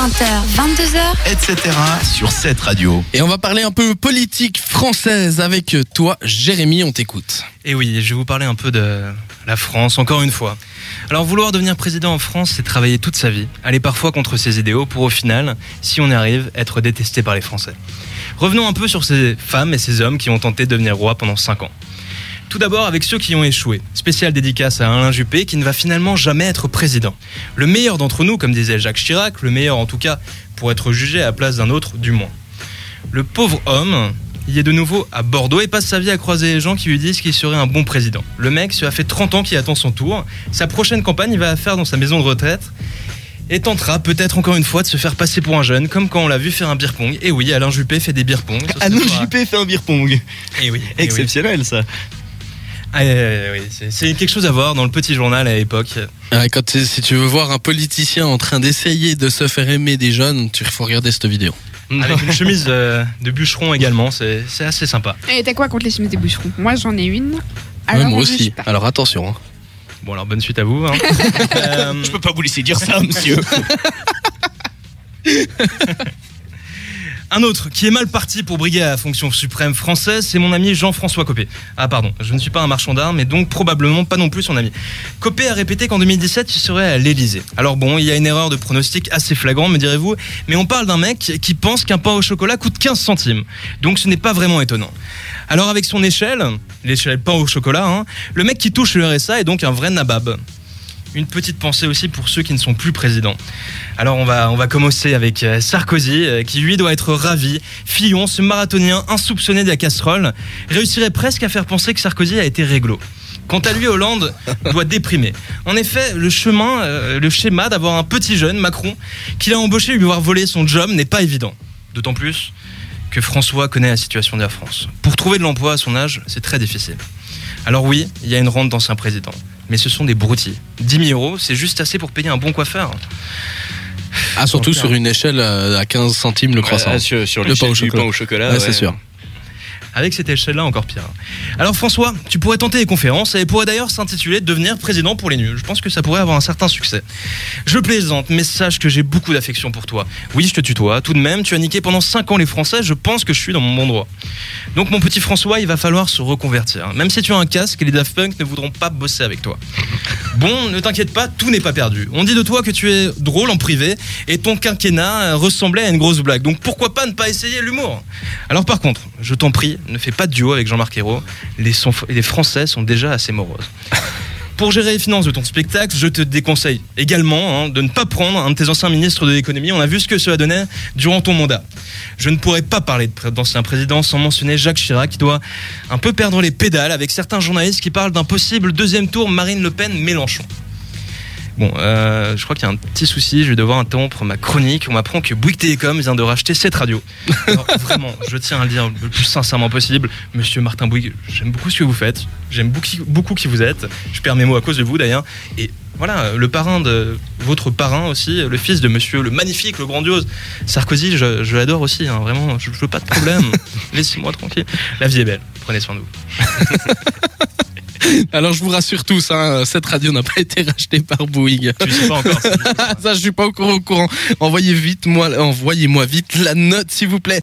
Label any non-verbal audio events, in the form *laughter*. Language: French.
20h, 22h, etc. sur cette radio. Et on va parler un peu politique française avec toi, Jérémy, on t'écoute. Et oui, je vais vous parler un peu de la France, encore une fois. Alors vouloir devenir président en France, c'est travailler toute sa vie, aller parfois contre ses idéaux pour au final, si on y arrive, être détesté par les Français. Revenons un peu sur ces femmes et ces hommes qui ont tenté de devenir roi pendant 5 ans. Tout d'abord avec ceux qui ont échoué. Spéciale dédicace à Alain Juppé qui ne va finalement jamais être président. Le meilleur d'entre nous, comme disait Jacques Chirac, le meilleur en tout cas pour être jugé à la place d'un autre du moins. Le pauvre homme, il est de nouveau à Bordeaux et passe sa vie à croiser les gens qui lui disent qu'il serait un bon président. Le mec, ça fait 30 ans qu'il attend son tour. Sa prochaine campagne, il va la faire dans sa maison de retraite et tentera peut-être encore une fois de se faire passer pour un jeune, comme quand on l'a vu faire un beer pong. Et oui, Alain Juppé fait des beer pong. Alain Juppé fait un beer pong. Et oui, et oui. Exceptionnel ça. Ah, oui, c'est- quelque chose à voir dans le petit journal à l'époque. Ouais, quand si tu veux voir un politicien en train d'essayer de se faire aimer des jeunes, tu faut regarder cette vidéo. Avec une *laughs* chemise euh, de bûcheron également, c'est c'est assez sympa. Et t'as quoi contre les chemises des boucherons Moi j'en ai une. Ouais, Alors, moi aussi. Alors attention. hein. Bon alors bonne suite à vous. hein. *laughs* Euh, Je peux pas vous laisser dire ça, monsieur. *laughs* Un autre qui est mal parti pour briguer à la fonction suprême française, c'est mon ami Jean-François Copé. Ah pardon, je ne suis pas un marchand d'armes et donc probablement pas non plus son ami. Copé a répété qu'en 2017 il serait à l'Elysée. Alors bon, il y a une erreur de pronostic assez flagrante, me direz-vous, mais on parle d'un mec qui pense qu'un pain au chocolat coûte 15 centimes. Donc ce n'est pas vraiment étonnant. Alors avec son échelle, l'échelle pain au chocolat, hein, le mec qui touche le RSA est donc un vrai nabab. Une petite pensée aussi pour ceux qui ne sont plus présidents. Alors on va, on va commencer avec euh, Sarkozy, euh, qui lui doit être ravi. Fillon, ce marathonien insoupçonné de la casserole, réussirait presque à faire penser que Sarkozy a été réglo. Quant à lui, Hollande *laughs* doit déprimer. En effet, le chemin, euh, le schéma d'avoir un petit jeune, Macron, qu'il a embauché lui voir voler son job n'est pas évident. D'autant plus que François connaît la situation de la France. Pour trouver de l'emploi à son âge, c'est très difficile. Alors oui, il y a une rente d'ancien président, mais ce sont des broutilles. 10 000 euros, c'est juste assez pour payer un bon coiffeur. Ah, surtout Donc, sur une échelle euh, à 15 centimes le croissant. Ah, sur sur Le le pain au chocolat. pain au chocolat. Ouais, c'est sûr. Avec cette échelle-là, encore pire. Alors François, tu pourrais tenter les conférences et pourrait d'ailleurs s'intituler Devenir président pour les nuls. Je pense que ça pourrait avoir un certain succès. Je plaisante, mais sache que j'ai beaucoup d'affection pour toi. Oui, je te tutoie. Tout de même, tu as niqué pendant 5 ans les Français, je pense que je suis dans mon bon droit. Donc mon petit François, il va falloir se reconvertir. Même si tu as un casque, les Daft Punk ne voudront pas bosser avec toi. Bon, ne t'inquiète pas, tout n'est pas perdu. On dit de toi que tu es drôle en privé et ton quinquennat ressemblait à une grosse blague. Donc pourquoi pas ne pas essayer l'humour? Alors par contre, je t'en prie, ne fais pas de duo avec Jean-Marc Ayrault. Les, son- les Français sont déjà assez moroses. *laughs* Pour gérer les finances de ton spectacle, je te déconseille également hein, de ne pas prendre un de tes anciens ministres de l'économie. On a vu ce que cela donnait durant ton mandat. Je ne pourrais pas parler d'ancien président sans mentionner Jacques Chirac qui doit un peu perdre les pédales avec certains journalistes qui parlent d'un possible deuxième tour Marine Le Pen-Mélenchon. Bon, euh, je crois qu'il y a un petit souci, je vais devoir interrompre ma chronique. On m'apprend que Bouygues Télécom vient de racheter cette radio. Alors, *laughs* vraiment, je tiens à le dire le plus sincèrement possible. Monsieur Martin Bouygues, j'aime beaucoup ce que vous faites. J'aime beaucoup, beaucoup qui vous êtes. Je perds mes mots à cause de vous d'ailleurs. Et voilà, le parrain de votre parrain aussi, le fils de monsieur le magnifique, le grandiose Sarkozy, je, je l'adore aussi. hein, vraiment, je, je veux pas de problème. *laughs* Laissez-moi tranquille. La vie est belle. Prenez soin de vous. *laughs* *laughs* Alors je vous rassure tous, hein, cette radio n'a pas été rachetée par Bouygues. Tu sais pas encore. *laughs* Ça, je suis pas encore au courant. Envoyez vite moi, envoyez-moi vite la note, s'il vous plaît.